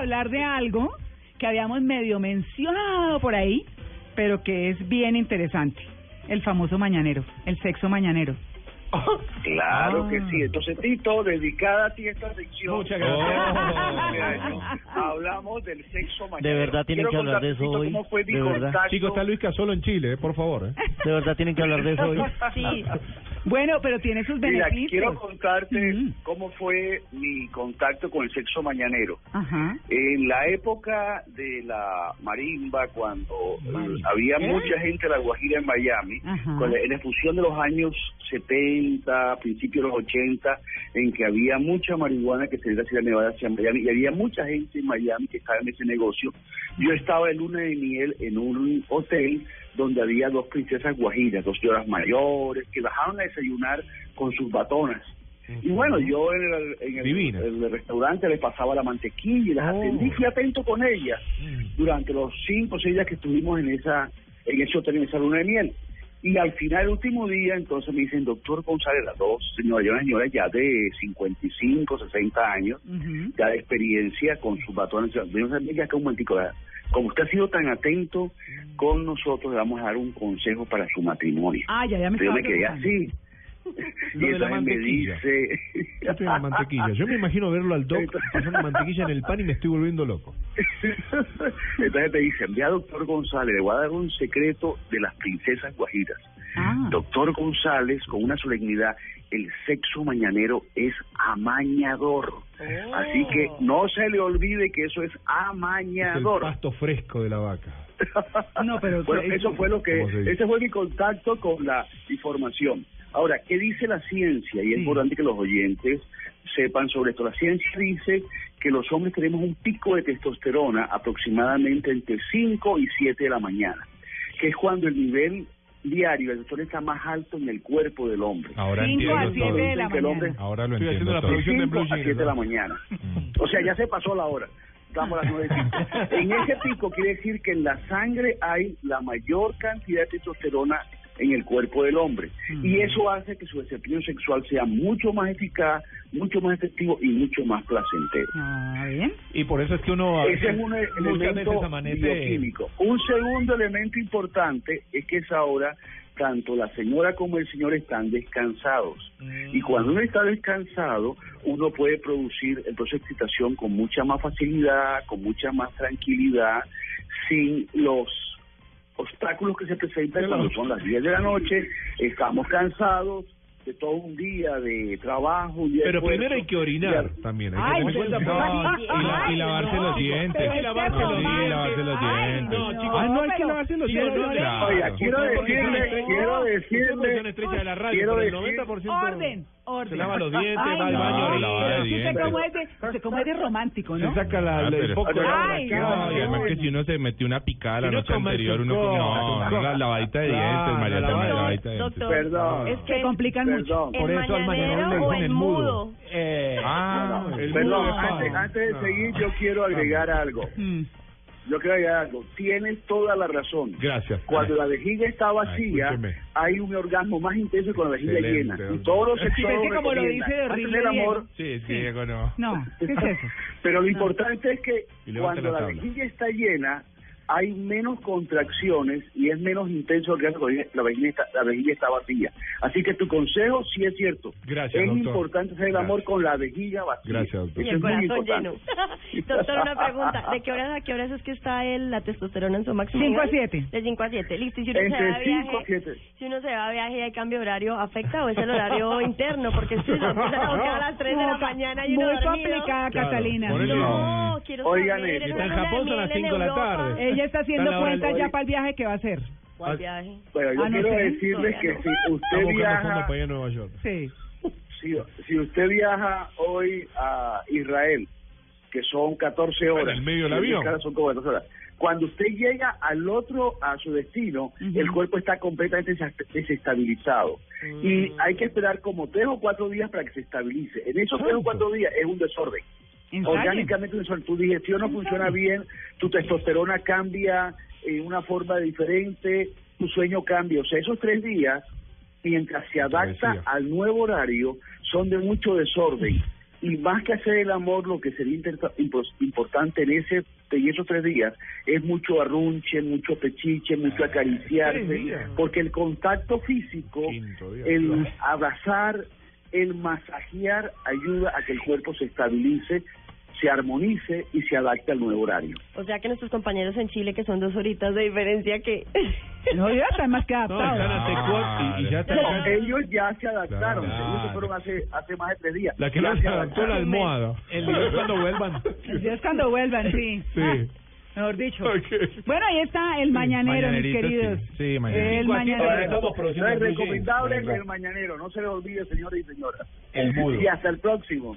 Hoy hablar de algo que habíamos medio mencionado por ahí, pero que es bien interesante. El famoso mañanero, el sexo mañanero. Claro Ah. que sí. Entonces, Tito, dedicada a ti esta sección. Muchas gracias. Hablamos del sexo mañana. De verdad tienen que hablar de eso hoy. ¿Cómo fue De verdad. contacto? Chicos, está Luis Casolo en Chile, eh, por favor. eh. De verdad tienen que hablar de eso hoy. Sí. Bueno, pero tiene sus Mira, beneficios. quiero contarte cómo fue mi contacto con el sexo mañanero. Ajá. En la época de la marimba, cuando eh, había ¿Qué? mucha gente de la Guajira en Miami, Ajá. con la, en la fusión de los años 70, principios de los 80, en que había mucha marihuana que se iba hacia Nevada, hacia Miami, y había mucha gente en Miami que estaba en ese negocio. Yo estaba en luna de miel en un hotel donde había dos princesas guajiras, dos señoras mayores, que bajaban a desayunar con sus batonas. Y bueno, yo en el, en el- Divina. en el restaurante les pasaba la mantequilla y las Oh. atendí, fui atento con ellas durante los cinco o seis días que estuvimos en esa en ese hotel, en esa luna de miel. Y al final, el último día, entonces me dicen, doctor González, las dos señoras, ya unas señoras ya de 55, 60 años, Ujú. ya de experiencia con sus batones. Yo sabía que un momentico, como usted ha sido tan atento con nosotros, le vamos a dar un consejo para su matrimonio. Ah, ya, ya me Yo quedé así. Lo y de la mantequilla. dice... Yo estoy en la mantequilla. Yo me imagino verlo al doc pasando mantequilla en el pan y me estoy volviendo loco. Entonces te dicen, vea doctor González, le voy a dar un secreto de las princesas guajiras. Ah. Doctor González, con una solemnidad, el sexo mañanero es amañador. Así que no se le olvide que eso es Es el amañador. pasto fresco de la vaca. No, pero- bueno, eso fue lo que, ese fue mi contacto con la información. Ahora, ¿qué dice la ciencia? Y es importante que los oyentes sepan sobre esto. La ciencia dice que los hombres tenemos un pico de testosterona aproximadamente entre 5 y 7 de la mañana, que es cuando el nivel diario de testosterona está más alto en el cuerpo del hombre. Ahora Cinco a entiendo siete todo. de la el mañana. Ahora lo Estoy haciendo entiendo la todo. producción de 5 Blue a Jeans, 7 de la mañana. Mm. O sea, ya se pasó la hora. Estamos a las 9 En ese pico quiere decir que en la sangre hay la mayor cantidad de testosterona en el cuerpo del hombre. Y eso hace que su desempeño sexual sea mucho más eficaz, mucho más efectivo y mucho más placentero. Ah, bien. Y por eso es que uno a Ese es un elemento amanece... bioquímico. Un segundo elemento importante es que esa hora tanto la señora como el señor están descansados. Mm. Y cuando uno está descansado, uno puede producir el proceso de excitación con mucha más facilidad, con mucha más tranquilidad, sin los obstáculos que se presentan cuando son las 10 de la noche, estamos cansados de todo un día de trabajo. de Pero esfuerzo, primero hay que orinar también. Hay que tener cuenta y, la- y lavarse los dientes. lavarse los romance. dientes. lavarse los Ay, dientes. no, chicos, Ah, no hay que lavarse los dientes. no le- Claro. Oiga, quiero decirle, quiero decirle, estrella de la radio, quiero pero el decir- 90% Orden, orden. Se lava los dientes, va al baño, lava usted como es de, romántico, ¿no? Se saca la, Ah, el pero- poco de agua Ay, de la no, cara. No, y además que si uno se metió una picada la noche anterior, un uno no, la lavadita de dientes, María la lavadita. de dientes. Perdón. es que complican. Perdón. Por el eso al mañanero le o dicen el el mudo. mudo. Eh, Ah, el Perdón, mudo antes, es antes de no. seguir yo quiero agregar algo. Mm. Yo quiero agregar algo. Tienes toda la razón. Gracias. Cuando la vejiga está vacía, escúcheme. hay un orgasmo más intenso que cuando la vejiga Excelente. llena. Y todos los Sí, sexólogos pensé como lo dice de horrible del amor. Sí, sí, Diego, no. No, ¿qué es eso? Pero lo importante es que cuando la la vejiga está llena, hay menos contracciones y es menos intenso el orgasmo cuando la vejiga está, la vejiga está vacía. Así que tu consejo sí es cierto. Gracias, es doctor. importante hacer el amor Gracias. con la vejiga vacía. Gracias, doctor. Y el es muy corazón lleno. Doctor, una pregunta. ¿De qué horas a qué horas es que está el, la testosterona en su máximo? Cinco a nivel? siete. De 5 a 7. Listo. ¿Y si uno se va Entre a 5 a viaje? 7. Si uno se va a viaje y hay cambio de horario, ¿afecta o es el horario interno? Porque si se empiezan a buscar a las 3 de la mañana y uno Muy dormido. complicada, Claro, Catalina. eso- No, quiero Oigan, saber. eh, en está Japón, son las miel en cinco de la tarde. Ella está haciendo cuentas ya para el viaje que va a hacer. ¿Cuál viaje? Bueno, yo Ah, no quiero sé. decirles que si usted viaja, para ir a Nueva York. Sí. si, si usted viaja hoy a Israel que son 14 horas. En el medio del En avión. escala son como 14 horas. Cuando usted llega al otro, a su destino, el cuerpo está completamente desest- desestabilizado. Y hay que esperar como tres o cuatro días para que se estabilice. En esos tres o cuatro días es un desorden. Orgánicamente tu digestión no funciona bien, tu testosterona cambia en una forma diferente, tu sueño cambia. O sea, esos tres días, mientras se adapta al nuevo horario, son de mucho desorden. Y más que hacer el amor, lo que sería importante en ese en esos tres días es mucho arrunche, mucho pechiche, mucho tres acariciarse, porque el contacto físico, el abrazar, el masajear ayuda a que el cuerpo se estabilice, se armonice y se adapte al nuevo horario. O sea que nuestros compañeros en Chile, que son dos horitas de diferencia, que... No, ya están más que No, adaptados. ante cuatro y, y ya están No, ellos ya se adaptaron, Claro. ellos se fueron hace, hace más de tres días. La que Ya no se adaptó la almohada. El día cuando vuelvan. El día es cuando vuelvan, sí. Sí. Ah, mejor dicho. Ok. Bueno, ahí está el mañanero, mis queridos. sí. Sí, mañanerito. El mañanero. Blue Jeans. recomendable el mañanero, no se les olvide, señores y señoras. El mudo. Y hasta el próximo.